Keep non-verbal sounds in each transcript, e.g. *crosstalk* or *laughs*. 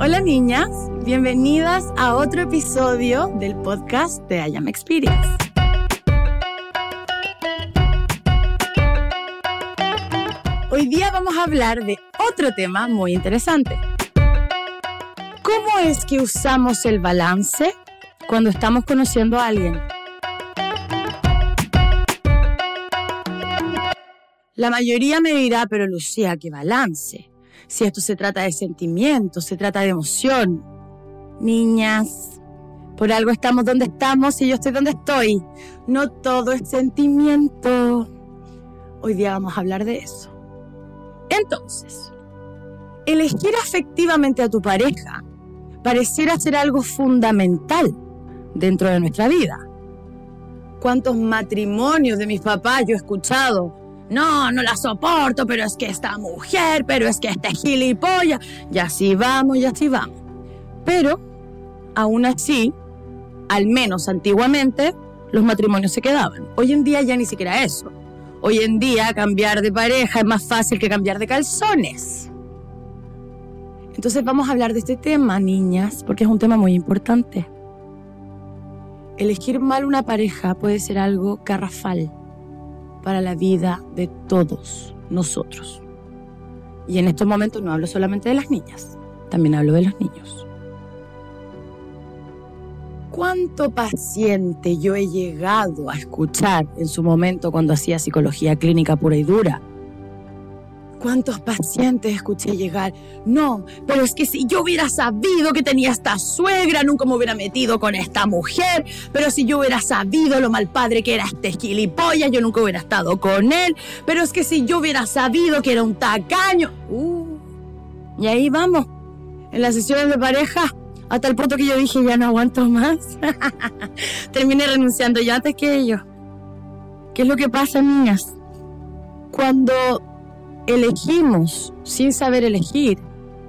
Hola niñas, bienvenidas a otro episodio del podcast de I Am Experience. Hoy día vamos a hablar de otro tema muy interesante. ¿Cómo es que usamos el balance cuando estamos conociendo a alguien? La mayoría me dirá, pero Lucía, ¿qué balance? Si esto se trata de sentimientos, se trata de emoción. Niñas, por algo estamos donde estamos y yo estoy donde estoy. No todo es sentimiento. Hoy día vamos a hablar de eso. Entonces, elegir afectivamente a tu pareja pareciera ser algo fundamental dentro de nuestra vida. ¿Cuántos matrimonios de mis papás yo he escuchado? No, no la soporto, pero es que esta mujer, pero es que este gilipollas. Y así vamos, y así vamos. Pero, aún así, al menos antiguamente, los matrimonios se quedaban. Hoy en día ya ni siquiera eso. Hoy en día cambiar de pareja es más fácil que cambiar de calzones. Entonces vamos a hablar de este tema, niñas, porque es un tema muy importante. Elegir mal una pareja puede ser algo garrafal para la vida de todos nosotros. Y en estos momentos no hablo solamente de las niñas, también hablo de los niños. ¿Cuánto paciente yo he llegado a escuchar en su momento cuando hacía psicología clínica pura y dura? ¿Cuántos pacientes escuché llegar? No, pero es que si yo hubiera sabido que tenía esta suegra, nunca me hubiera metido con esta mujer. Pero si yo hubiera sabido lo mal padre que era este gilipollas, yo nunca hubiera estado con él. Pero es que si yo hubiera sabido que era un tacaño. Uh, y ahí vamos, en las sesiones de pareja, hasta el punto que yo dije, ya no aguanto más. *laughs* Terminé renunciando ya antes que ellos. ¿Qué es lo que pasa, niñas? Cuando elegimos sin saber elegir,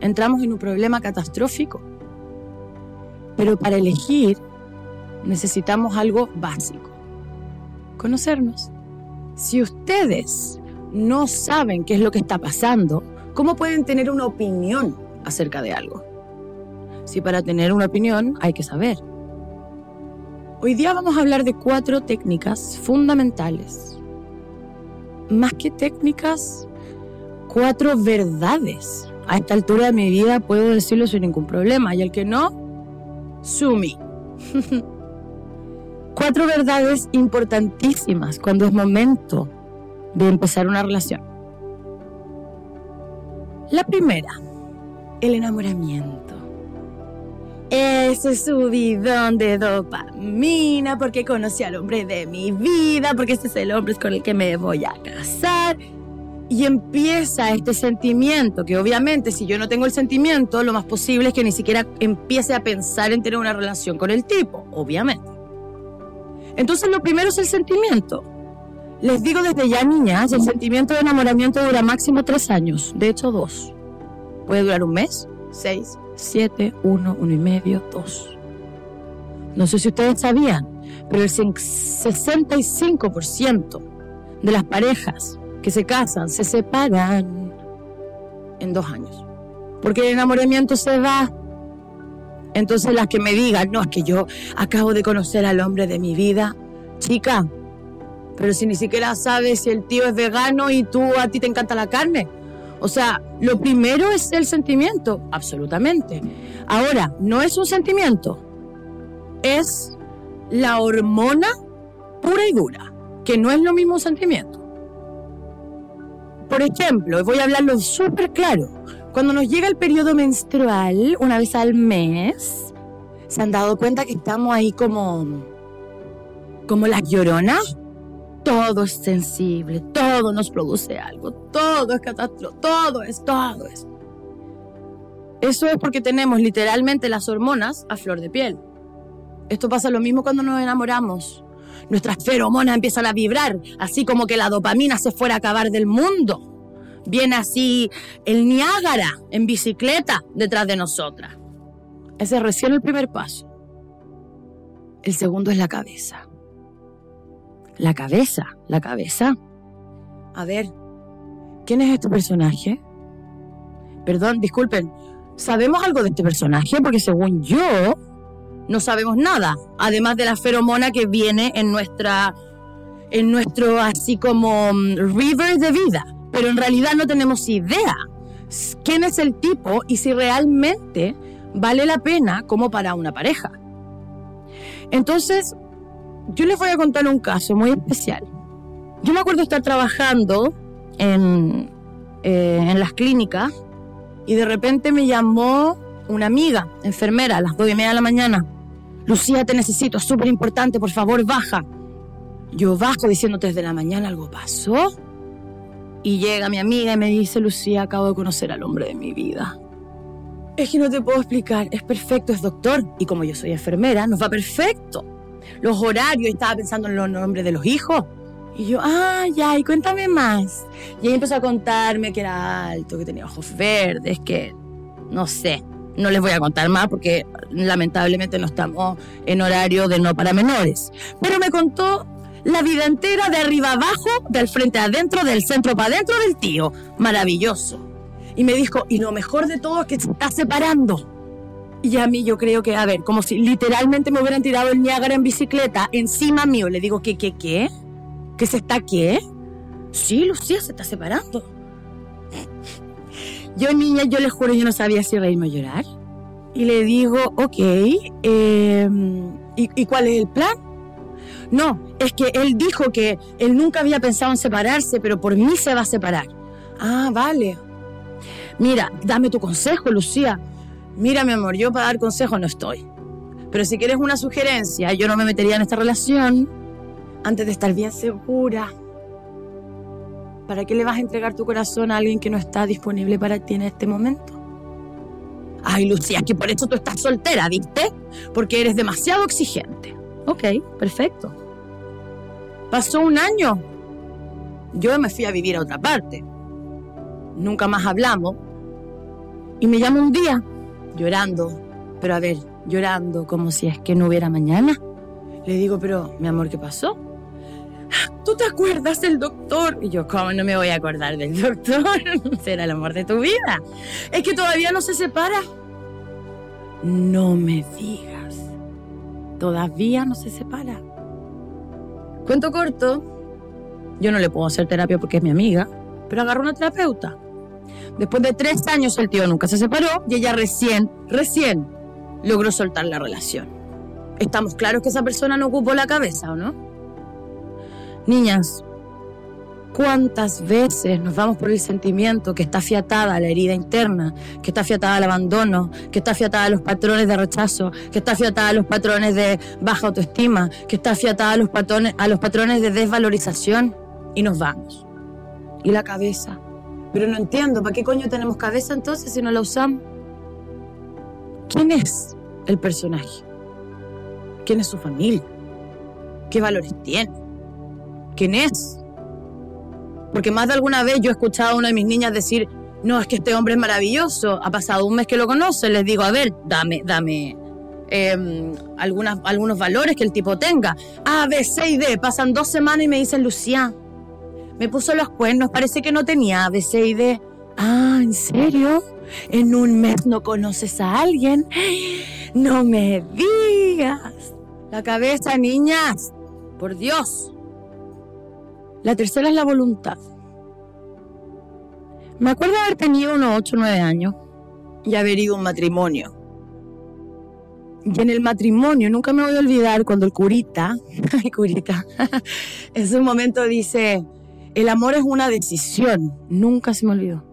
entramos en un problema catastrófico. Pero para elegir necesitamos algo básico, conocernos. Si ustedes no saben qué es lo que está pasando, ¿cómo pueden tener una opinión acerca de algo? Si para tener una opinión hay que saber. Hoy día vamos a hablar de cuatro técnicas fundamentales. Más que técnicas, cuatro verdades. A esta altura de mi vida puedo decirlo sin ningún problema. Y el que no, sumi. *laughs* cuatro verdades importantísimas cuando es momento de empezar una relación. La primera, el enamoramiento. Ese subidón de dopamina porque conocí al hombre de mi vida, porque este es el hombre con el que me voy a casar y empieza este sentimiento, que obviamente si yo no tengo el sentimiento, lo más posible es que ni siquiera empiece a pensar en tener una relación con el tipo, obviamente. Entonces lo primero es el sentimiento. Les digo desde ya, niñas, el sentimiento de enamoramiento dura máximo tres años, de hecho dos. Puede durar un mes, seis, siete, uno, uno y medio, dos. No sé si ustedes sabían, pero el 65% de las parejas que se casan, se separan en dos años. Porque el enamoramiento se va. Entonces las que me digan, no, es que yo acabo de conocer al hombre de mi vida. Chica, pero si ni siquiera sabes si el tío es vegano y tú a ti te encanta la carne. O sea, lo primero es el sentimiento, absolutamente. Ahora, no es un sentimiento, es la hormona pura y dura, que no es lo mismo sentimiento. Por ejemplo, voy a hablarlo súper claro. Cuando nos llega el periodo menstrual, una vez al mes, ¿se han dado cuenta que estamos ahí como, como las lloronas? Todo es sensible, todo nos produce algo, todo es catástrofe, todo es, todo es. Eso es porque tenemos literalmente las hormonas a flor de piel. Esto pasa lo mismo cuando nos enamoramos nuestras feromonas empiezan a vibrar, así como que la dopamina se fuera a acabar del mundo. Viene así el Niágara en bicicleta detrás de nosotras. Ese es recién el primer paso. El segundo es la cabeza. La cabeza, la cabeza. A ver, ¿quién es este personaje? Perdón, disculpen, sabemos algo de este personaje porque según yo no sabemos nada, además de la feromona que viene en nuestra en nuestro así como mm, river de vida, pero en realidad no tenemos idea quién es el tipo y si realmente vale la pena como para una pareja. Entonces, yo les voy a contar un caso muy especial. Yo me acuerdo estar trabajando en, eh, en las clínicas y de repente me llamó una amiga, enfermera, a las dos y media de la mañana. Lucía, te necesito, súper importante, por favor, baja. Yo bajo diciendo desde la mañana algo pasó. Y llega mi amiga y me dice, Lucía, acabo de conocer al hombre de mi vida. Es que no te puedo explicar, es perfecto, es doctor. Y como yo soy enfermera, nos va perfecto. Los horarios, estaba pensando en los nombres de los hijos. Y yo, ah, ya, y cuéntame más. Y ahí empezó a contarme que era alto, que tenía ojos verdes, que no sé, no les voy a contar más porque lamentablemente no estamos en horario de no para menores. Pero me contó la vida entera de arriba abajo, del frente adentro, del centro para adentro del tío. Maravilloso. Y me dijo, y lo mejor de todo es que se está separando. Y a mí yo creo que, a ver, como si literalmente me hubieran tirado el Niágara en bicicleta encima mío. Le digo, ¿qué, qué, qué? ¿Que se está qué? Sí, Lucía se está separando. Yo, niña, yo le juro, yo no sabía si reírme o llorar. Y le digo, ok, em, ¿y, ¿y cuál es el plan? No, es que él dijo que él nunca había pensado en separarse, pero por mí se va a separar. Ah, vale. Mira, dame tu consejo, Lucía. Mira, mi amor, yo para dar consejo no estoy. Pero si quieres una sugerencia, yo no me metería en esta relación antes de estar bien segura. ¿Para qué le vas a entregar tu corazón a alguien que no está disponible para ti en este momento? Ay, Lucía, que por eso tú estás soltera, ¿viste? Porque eres demasiado exigente. Ok, perfecto. Pasó un año. Yo me fui a vivir a otra parte. Nunca más hablamos. Y me llama un día, llorando. Pero a ver, llorando como si es que no hubiera mañana. Le digo, pero, mi amor, ¿qué pasó? ¿Tú te acuerdas del doctor? Y yo, ¿cómo no me voy a acordar del doctor? *laughs* Será el amor de tu vida. Es que todavía no se separa. No me digas. Todavía no se separa. Cuento corto. Yo no le puedo hacer terapia porque es mi amiga, pero agarró una terapeuta. Después de tres años el tío nunca se separó y ella recién, recién logró soltar la relación. Estamos claros que esa persona no ocupó la cabeza, ¿o no? Niñas, ¿cuántas veces nos vamos por el sentimiento que está fiatada a la herida interna, que está fiatada al abandono, que está fiatada a los patrones de rechazo, que está fiatada a los patrones de baja autoestima, que está fiatada a los patrones, a los patrones de desvalorización y nos vamos? Y la cabeza. Pero no entiendo, ¿para qué coño tenemos cabeza entonces si no la usamos? ¿Quién es el personaje? ¿Quién es su familia? ¿Qué valores tiene? Quién es. Porque más de alguna vez yo he escuchado a una de mis niñas decir, no, es que este hombre es maravilloso, ha pasado un mes que lo conoce, les digo, a ver, dame, dame em, algunas, algunos valores que el tipo tenga. A, B, C y D, pasan dos semanas y me dicen, Lucía, me puso los cuernos, parece que no tenía A, B, C y D. Ah, ¿en serio? ¿En un mes no conoces a alguien? No me digas. La cabeza, niñas. Por Dios. La tercera es la voluntad. Me acuerdo haber tenido unos 8 o 9 años y haber ido a un matrimonio. Y en el matrimonio, nunca me voy a olvidar cuando el curita, *laughs* ay curita, *laughs* en su momento dice, el amor es una decisión. Nunca se me olvidó.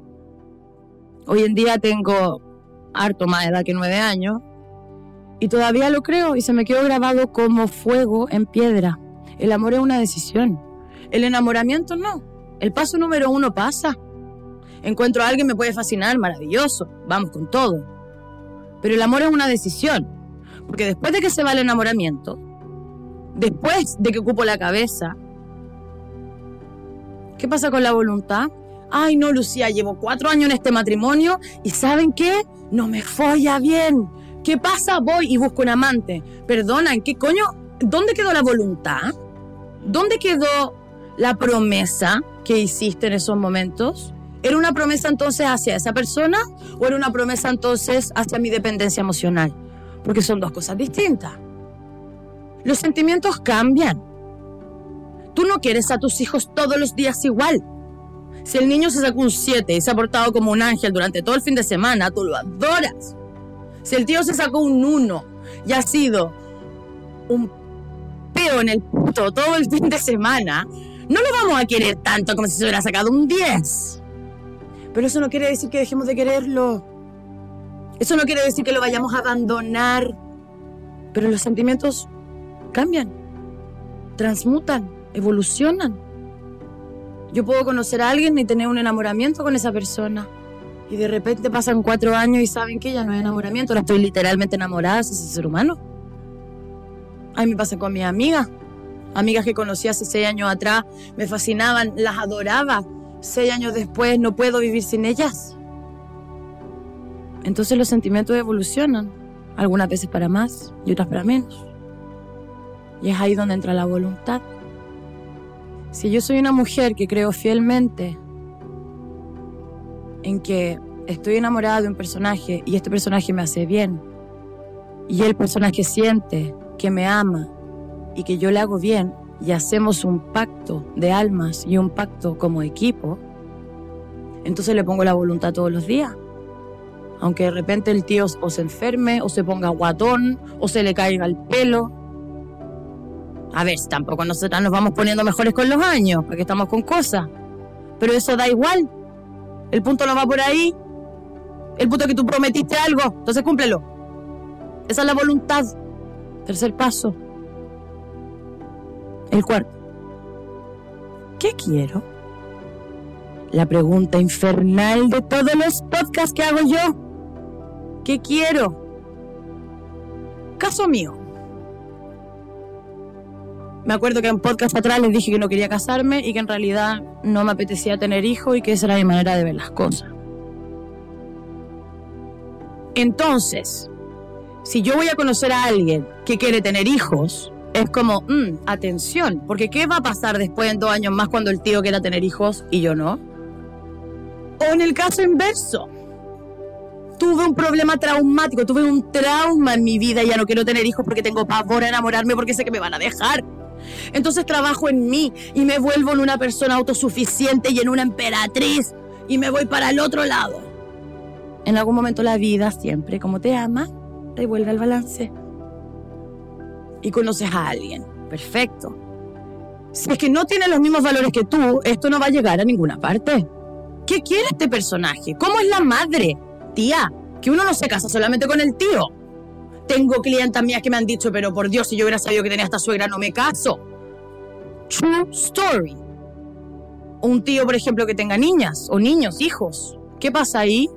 Hoy en día tengo harto más edad que 9 años y todavía lo creo y se me quedó grabado como fuego en piedra. El amor es una decisión. El enamoramiento no. El paso número uno pasa. Encuentro a alguien, me puede fascinar, maravilloso, vamos con todo. Pero el amor es una decisión. Porque después de que se va el enamoramiento, después de que ocupo la cabeza, ¿qué pasa con la voluntad? Ay, no, Lucía, llevo cuatro años en este matrimonio y ¿saben qué? No me folla bien. ¿Qué pasa? Voy y busco un amante. Perdona, ¿en qué coño? ¿Dónde quedó la voluntad? ¿Dónde quedó la promesa que hiciste en esos momentos, ¿Era una promesa entonces hacia esa persona o era una promesa entonces hacia mi dependencia emocional? Porque son dos cosas distintas. Los sentimientos cambian. Tú no quieres a tus hijos todos los días igual. Si el niño se sacó un 7 y se ha portado como un ángel durante todo el fin de semana, tú lo adoras. Si el tío se sacó un 1 y ha sido un peo en el puto todo el fin de semana, no lo vamos a querer tanto como si se hubiera sacado un 10. Pero eso no quiere decir que dejemos de quererlo. Eso no quiere decir que lo vayamos a abandonar. Pero los sentimientos cambian, transmutan, evolucionan. Yo puedo conocer a alguien y tener un enamoramiento con esa persona. Y de repente pasan cuatro años y saben que ya no es enamoramiento, ahora estoy literalmente enamorada de ese ser humano. A mí me pasa con mis amigas. Amigas que conocí hace seis años atrás, me fascinaban, las adoraba, seis años después no puedo vivir sin ellas. Entonces los sentimientos evolucionan, algunas veces para más y otras para menos. Y es ahí donde entra la voluntad. Si yo soy una mujer que creo fielmente en que estoy enamorada de un personaje y este personaje me hace bien, y el personaje siente que me ama y que yo le hago bien, y hacemos un pacto de almas y un pacto como equipo, entonces le pongo la voluntad todos los días. Aunque de repente el tío o se enferme, o se ponga guatón, o se le caiga el pelo. A ver, tampoco nosotras nos vamos poniendo mejores con los años, porque estamos con cosas. Pero eso da igual. El punto no va por ahí. El punto es que tú prometiste algo, entonces cúmplelo. Esa es la voluntad. Tercer paso. El cuarto. ¿Qué quiero? La pregunta infernal de todos los podcasts que hago yo. ¿Qué quiero? Caso mío. Me acuerdo que en podcast atrás les dije que no quería casarme y que en realidad no me apetecía tener hijos y que esa era mi manera de ver las cosas. Entonces, si yo voy a conocer a alguien que quiere tener hijos, es como, mm, atención, porque ¿qué va a pasar después en dos años más cuando el tío quiera tener hijos y yo no? O en el caso inverso, tuve un problema traumático, tuve un trauma en mi vida y ya no quiero tener hijos porque tengo pavor a enamorarme porque sé que me van a dejar. Entonces trabajo en mí y me vuelvo en una persona autosuficiente y en una emperatriz y me voy para el otro lado. En algún momento la vida siempre, como te ama, te vuelve al balance y conoces a alguien. Perfecto. Si es que no tiene los mismos valores que tú, esto no va a llegar a ninguna parte. ¿Qué quiere este personaje? ¿Cómo es la madre? Tía, que uno no se casa solamente con el tío. Tengo clientas mías que me han dicho, pero por Dios, si yo hubiera sabido que tenía esta suegra, no me caso. True story. Un tío, por ejemplo, que tenga niñas o niños, hijos. ¿Qué pasa ahí?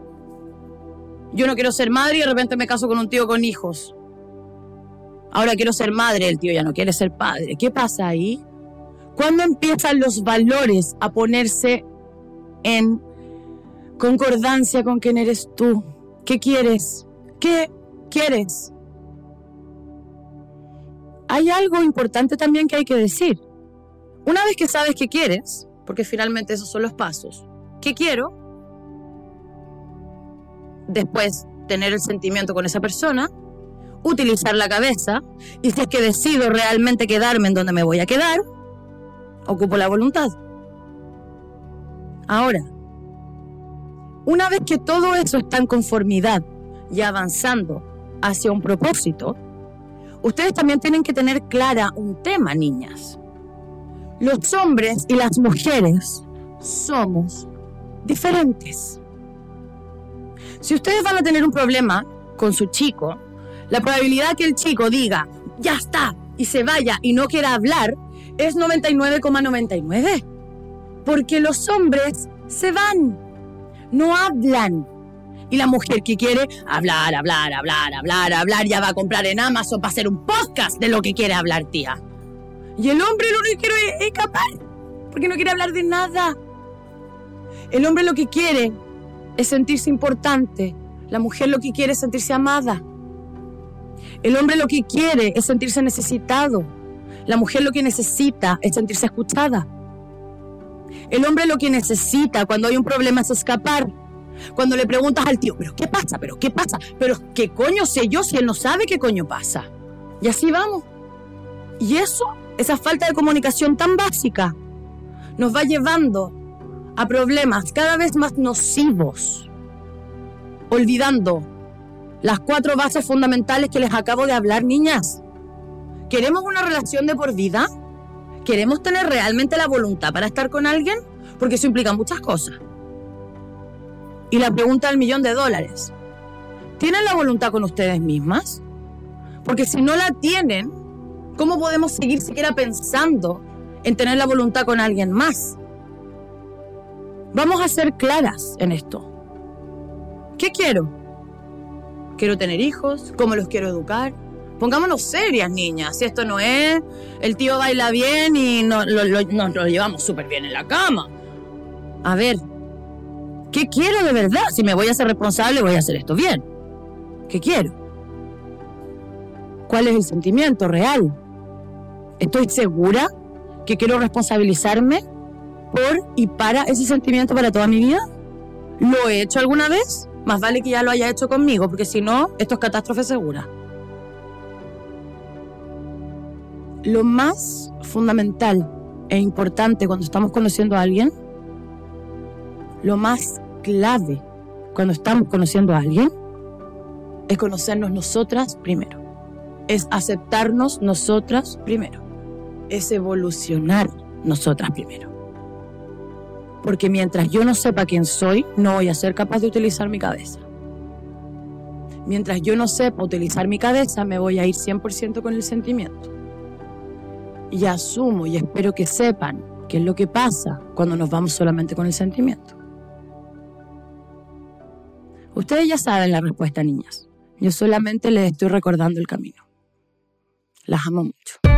Yo no quiero ser madre y de repente me caso con un tío con hijos. Ahora quiero ser madre, el tío ya no quiere ser padre. ¿Qué pasa ahí? ¿Cuándo empiezan los valores a ponerse en concordancia con quién eres tú? ¿Qué quieres? ¿Qué quieres? Hay algo importante también que hay que decir. Una vez que sabes qué quieres, porque finalmente esos son los pasos, ¿qué quiero? Después tener el sentimiento con esa persona, utilizar la cabeza y si es que decido realmente quedarme en donde me voy a quedar, ocupo la voluntad. Ahora, una vez que todo eso está en conformidad y avanzando hacia un propósito, ustedes también tienen que tener clara un tema, niñas. Los hombres y las mujeres somos diferentes. Si ustedes van a tener un problema con su chico, la probabilidad que el chico diga, ya está, y se vaya y no quiera hablar, es 99,99. Porque los hombres se van, no hablan. Y la mujer que quiere hablar, hablar, hablar, hablar, hablar, ya va a comprar en Amazon para hacer un podcast de lo que quiere hablar, tía. Y el hombre lo que quiere es escapar, porque no quiere hablar de nada. El hombre lo que quiere es sentirse importante. La mujer lo que quiere es sentirse amada. El hombre lo que quiere es sentirse necesitado. La mujer lo que necesita es sentirse escuchada. El hombre lo que necesita cuando hay un problema es escapar. Cuando le preguntas al tío, pero ¿qué pasa? ¿Pero qué pasa? ¿Pero qué coño sé yo si él no sabe qué coño pasa? Y así vamos. Y eso, esa falta de comunicación tan básica, nos va llevando a problemas cada vez más nocivos, olvidando las cuatro bases fundamentales que les acabo de hablar, niñas. ¿Queremos una relación de por vida? ¿Queremos tener realmente la voluntad para estar con alguien? Porque eso implica muchas cosas. Y la pregunta del millón de dólares. ¿Tienen la voluntad con ustedes mismas? Porque si no la tienen, ¿cómo podemos seguir siquiera pensando en tener la voluntad con alguien más? Vamos a ser claras en esto. ¿Qué quiero? ¿Quiero tener hijos? ¿Cómo los quiero educar? Pongámonos serias, niñas. Si esto no es, el tío baila bien y nos lo, lo llevamos súper bien en la cama. A ver, ¿qué quiero de verdad? Si me voy a ser responsable, voy a hacer esto bien. ¿Qué quiero? ¿Cuál es el sentimiento real? ¿Estoy segura que quiero responsabilizarme por y para ese sentimiento para toda mi vida? ¿Lo he hecho alguna vez? Más vale que ya lo haya hecho conmigo, porque si no, esto es catástrofe segura. lo más fundamental e importante cuando estamos conociendo a alguien, lo más clave cuando estamos conociendo a alguien, es conocernos nosotras primero. Es aceptarnos nosotras primero. Es evolucionar nosotras primero. Porque mientras yo no sepa quién soy, no voy a ser capaz de utilizar mi cabeza. Mientras yo no sepa utilizar mi cabeza, me voy a ir 100% con el sentimiento y asumo y espero que sepan qué es lo que pasa cuando nos vamos solamente con el sentimiento. Ustedes ya saben la respuesta, niñas. Yo solamente les estoy recordando el camino. Las amo mucho.